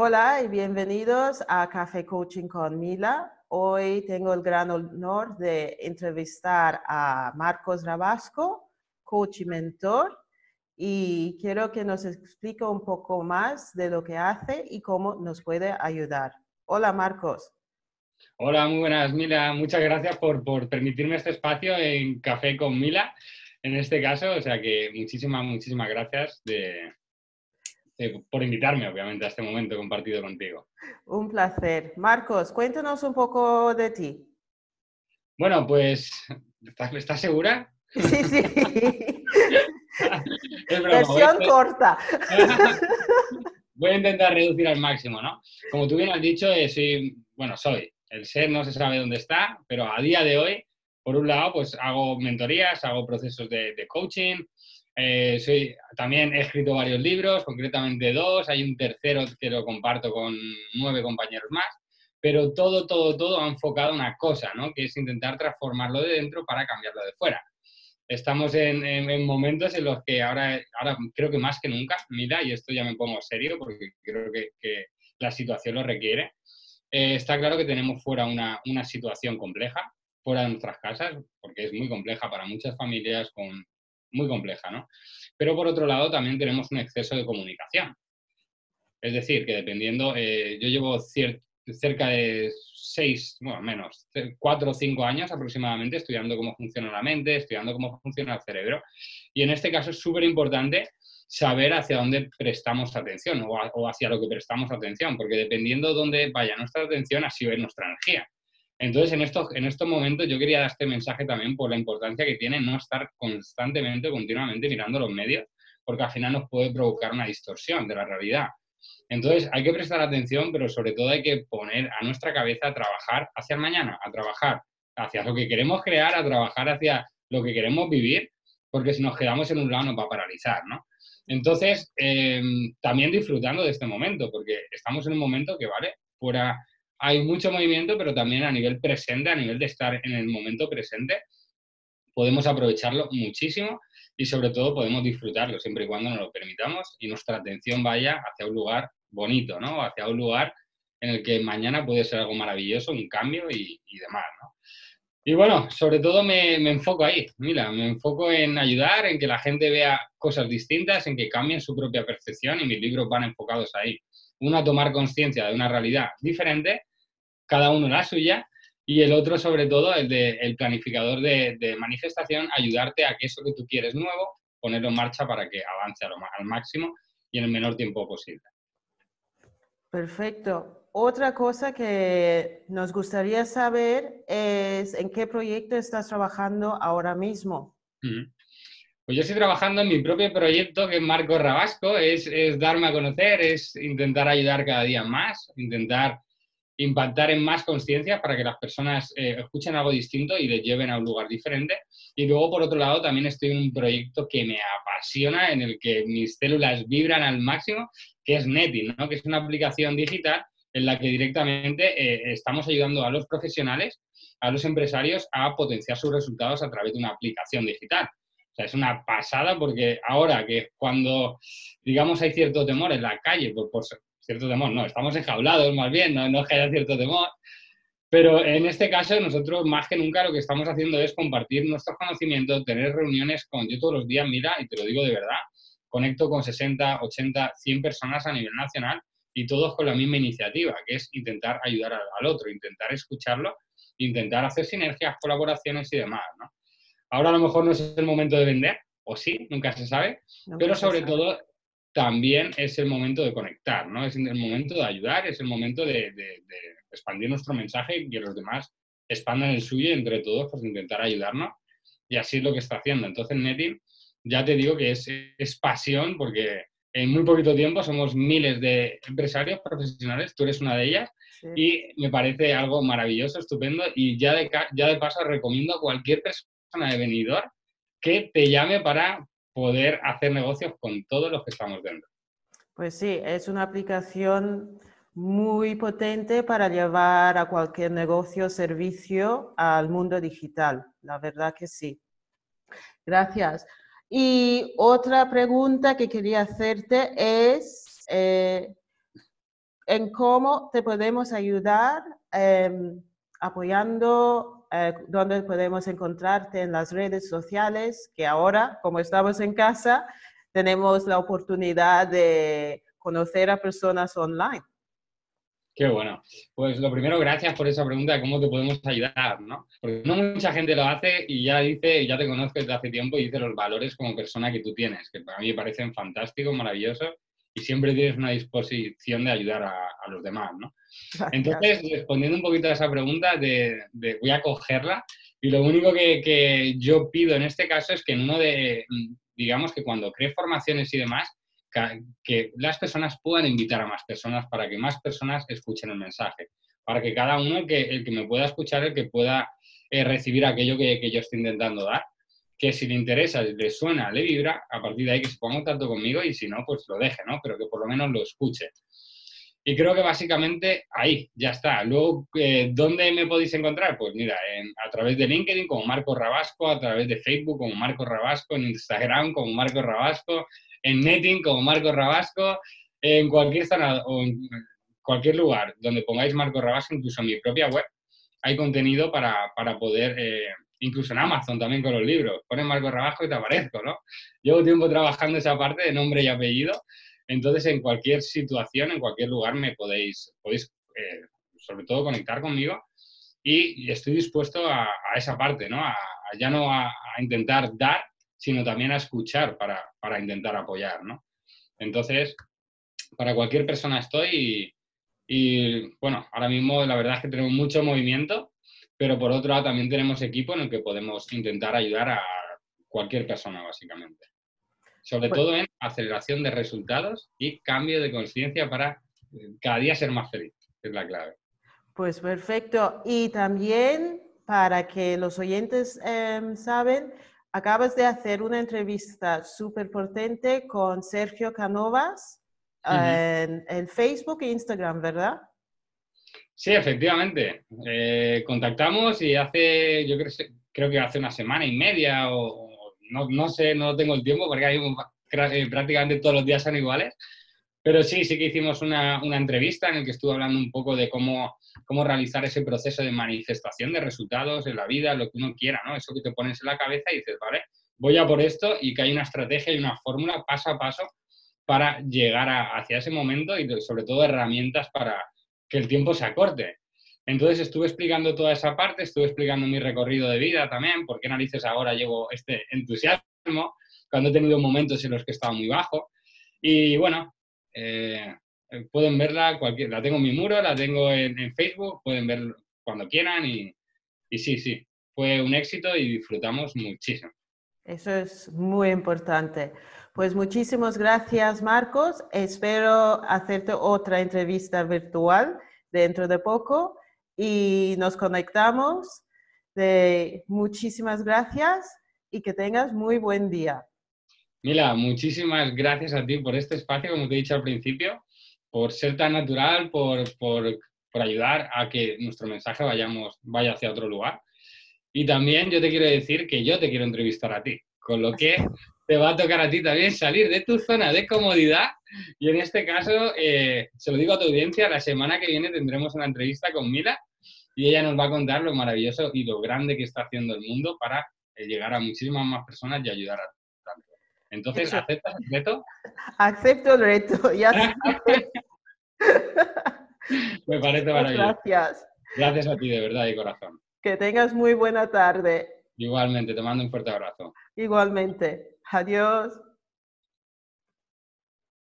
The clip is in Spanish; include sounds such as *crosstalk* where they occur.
Hola y bienvenidos a Café Coaching con Mila. Hoy tengo el gran honor de entrevistar a Marcos Rabasco, coach y mentor, y quiero que nos explique un poco más de lo que hace y cómo nos puede ayudar. Hola Marcos. Hola, muy buenas Mila. Muchas gracias por, por permitirme este espacio en Café con Mila en este caso. O sea que muchísimas, muchísimas gracias por invitarme, obviamente, a este momento compartido contigo. Un placer. Marcos, cuéntanos un poco de ti. Bueno, pues, ¿estás, segura? Sí, sí. *laughs* Versión corta. *laughs* voy a intentar reducir al máximo, ¿no? Como tú bien has dicho, eh, soy, bueno, soy. El ser no se sabe dónde está, pero a día de hoy por un lado, pues hago mentorías, hago procesos de, coaching, eh, soy, también he escrito varios libros, concretamente dos, hay un tercero que lo comparto con nueve compañeros más, pero todo, todo, todo ha enfocado una cosa, ¿no? Que es intentar transformarlo de dentro para cambiarlo de fuera. Estamos en, momentos en los que ahora, ahora creo que más que nunca, mira, y esto ya me pongo serio porque creo que, la situación lo requiere, eh, está claro que tenemos fuera una, una situación compleja, fuera de nuestras casas, porque es muy compleja para muchas familias, con, muy compleja, ¿no? Pero por otro lado también tenemos un exceso de comunicación. Es decir, que dependiendo, eh, yo llevo cerca de seis, bueno, menos, cuatro o cinco años aproximadamente estudiando cómo funciona la mente, estudiando cómo funciona el cerebro. Y en este caso es súper importante saber hacia dónde prestamos atención o, o, hacia lo que prestamos atención, porque dependiendo de dónde vaya nuestra atención, así va nuestra energía. Entonces, en estos, en momentos yo quería dar este mensaje también por la importancia que tiene no estar constantemente, continuamente mirando los medios, porque al final nos puede provocar una distorsión de la realidad. Entonces, hay que prestar atención, pero sobre todo hay que poner a nuestra cabeza a trabajar hacia el mañana, a trabajar hacia lo que queremos crear, a trabajar hacia lo que queremos vivir, porque si nos quedamos en un lado nos va a paralizar, ¿no? Entonces, em, también disfrutando de este momento, porque estamos en un momento que, ¿vale? Fuera hay mucho movimiento, pero también a nivel presente, a nivel de estar en el momento presente, podemos aprovecharlo muchísimo y sobre todo podemos disfrutarlo siempre y cuando nos lo permitamos y nuestra atención vaya hacia un lugar bonito, ¿no? Hacia un lugar en el que mañana puede ser algo maravilloso, un cambio y, demás, ¿no? Y bueno, sobre todo me, me, enfoco ahí, mira, me enfoco en ayudar, en que la gente vea cosas distintas, en que cambien su propia percepción y mis libros van enfocados ahí. Uno a tomar conciencia de una realidad diferente cada uno la suya, y el otro, sobre todo, el de el planificador de, manifestación, ayudarte a que eso que tú quieres nuevo, ponerlo en marcha para que avance al máximo y en el menor tiempo posible. Perfecto. Otra cosa que nos gustaría saber es en qué proyecto estás trabajando ahora mismo. Pues yo estoy trabajando en mi propio proyecto, que es Marco Rabasco, es, es darme a conocer, es intentar ayudar cada día más, intentar impactar en más conciencia para que las personas eh, escuchen algo distinto y les lleven a un lugar diferente. Y luego, por otro lado, también estoy en un proyecto que me apasiona, en el que mis células vibran al máximo, que es Netting, ¿no? que es una aplicación digital en la que directamente eh, estamos ayudando a los profesionales, a los empresarios, a potenciar sus resultados a través de una aplicación digital. O sea, es una pasada porque ahora que cuando, digamos, hay cierto temor en la calle por, por, cierto temor, no, estamos enjaulados más bien, no, no es que haya cierto temor, pero en este caso nosotros más que nunca lo que estamos haciendo es compartir nuestros conocimientos, tener reuniones con, yo todos los días, mira, y te lo digo de verdad, conecto con 60, 80, 100 personas a nivel nacional y todos con la misma iniciativa, que es intentar ayudar al, otro, intentar escucharlo, intentar hacer sinergias, colaboraciones y demás, ¿no? Ahora a lo mejor no es el momento de vender, o sí, nunca se sabe, pero sobre todo también es el momento de conectar, ¿no? Es el momento de ayudar, es el momento de, expandir nuestro mensaje y que los demás expandan el suyo y entre todos pues intentar ayudarnos. Y así es lo que está haciendo. Entonces, Netting, ya te digo que es, es pasión porque en muy poquito tiempo somos miles de empresarios profesionales, tú eres una de ellas, y me parece algo maravilloso, estupendo, y ya de, ya de paso recomiendo a cualquier persona de venidor que te llame para poder hacer negocios con todos los que estamos dentro. Pues sí, es una aplicación muy potente para llevar a cualquier negocio o servicio al mundo digital. La verdad que sí. Gracias. Y otra pregunta que quería hacerte es, eh, en cómo te podemos ayudar em, apoyando, eh, donde podemos encontrarte en las redes sociales, que ahora, como estamos en casa, tenemos la oportunidad de conocer a personas online. Qué bueno. Pues lo primero, gracias por esa pregunta de cómo te podemos ayudar, ¿no? Porque no mucha gente lo hace y ya dice, ya te conozco desde hace tiempo y dice los valores como persona que tú tienes, que para mí me parecen fantásticos, maravillosos y siempre tienes una disposición de ayudar a, los demás, ¿no? *laughs* Entonces, respondiendo un poquito a esa pregunta, de, voy a cogerla y lo único que, que yo pido en este caso es que en uno de, digamos que cuando crees formaciones y demás, que las personas puedan invitar a más personas para que más personas escuchen el mensaje, para que cada uno, el que, el que me pueda escuchar, el que pueda eh, recibir aquello que, que, yo estoy intentando dar, que si le interesa, le suena, le vibra, a partir de ahí que se ponga un tanto conmigo y si no, pues lo deje, ¿no? Pero que por lo menos lo escuche. Y creo que básicamente ahí, ya está. Luego, eh, ¿dónde me podéis encontrar? Pues mira, a través de LinkedIn como Marco Rabasco, a través de Facebook como Marco Rabasco, en Instagram como Marco Rabasco, en Netting como Marco Rabasco, en cualquier o en cualquier lugar donde pongáis Marco Rabasco, incluso en mi propia web, hay contenido para, poder, eh, incluso en Amazon también con los libros, pones Marco Rabasco y te aparezco, ¿no? Llevo tiempo trabajando esa parte de nombre y apellido, entonces en cualquier situación, en cualquier lugar me podéis, podéis eh, sobre todo conectar conmigo y, estoy dispuesto a, esa parte, ¿no? A, ya no a intentar dar, sino también a escuchar para, intentar apoyar, ¿no? Entonces, para cualquier persona estoy y, bueno, ahora mismo la verdad es que tenemos mucho movimiento, pero por otro lado también tenemos equipo en el que podemos intentar ayudar a cualquier persona, básicamente. Sobre todo en aceleración de resultados y cambio de conciencia para eh, cada día ser más feliz, es la clave. Pues perfecto. Y también para que los oyentes eh, saben, acabas de hacer una entrevista súper potente con Sergio Canovas en, Facebook e Instagram, ¿verdad? Sí, efectivamente. Eh, contactamos y hace, yo creo, creo, que hace una semana y media o, no, no, sé, no tengo el tiempo porque hay, eh, prácticamente todos los días son iguales. Pero sí, sí que hicimos una, una entrevista en la que estuve hablando un poco de cómo, cómo realizar ese proceso de manifestación de resultados en la vida, lo que uno quiera, ¿no? Eso que te pones en la cabeza y dices, vale, voy a por esto y que hay una estrategia y una fórmula paso a paso para llegar hacia ese momento y sobre todo herramientas para que el tiempo se acorte. Entonces estuve explicando toda esa parte, estuve explicando mi recorrido de vida también, por qué narices ahora llevo este entusiasmo, cuando he tenido momentos en los que estaba muy bajo. Y bueno, eh, pueden verla, cualquier, la tengo en mi muro, la tengo en, Facebook, pueden ver cuando quieran y, y, sí, sí, fue un éxito y disfrutamos muchísimo. Eso es muy importante. Pues muchísimas gracias, Marcos. Espero hacerte otra entrevista virtual dentro de poco y nos conectamos. De, muchísimas gracias y que tengas muy buen día. Mila, muchísimas gracias a ti por este espacio, como te he dicho al principio, por ser tan natural, por, por, por ayudar a que nuestro mensaje vayamos, vaya hacia otro lugar. Y también yo te quiero decir que yo te quiero entrevistar a ti, con lo que te va a tocar a ti también salir de tu zona de comodidad. Y en este caso, eh, se lo digo a tu audiencia, la semana que viene tendremos una entrevista con Mila y ella nos va a contar lo maravilloso y lo grande que está haciendo el mundo para eh, llegar a muchísimas más personas y ayudar a entonces, ¿aceptas el reto? Acepto el reto, ya *laughs* Me parece maravilloso. Gracias. Gracias a ti, de verdad, y corazón. Que tengas muy buena tarde. Igualmente, te mando un fuerte abrazo. Igualmente. Adiós.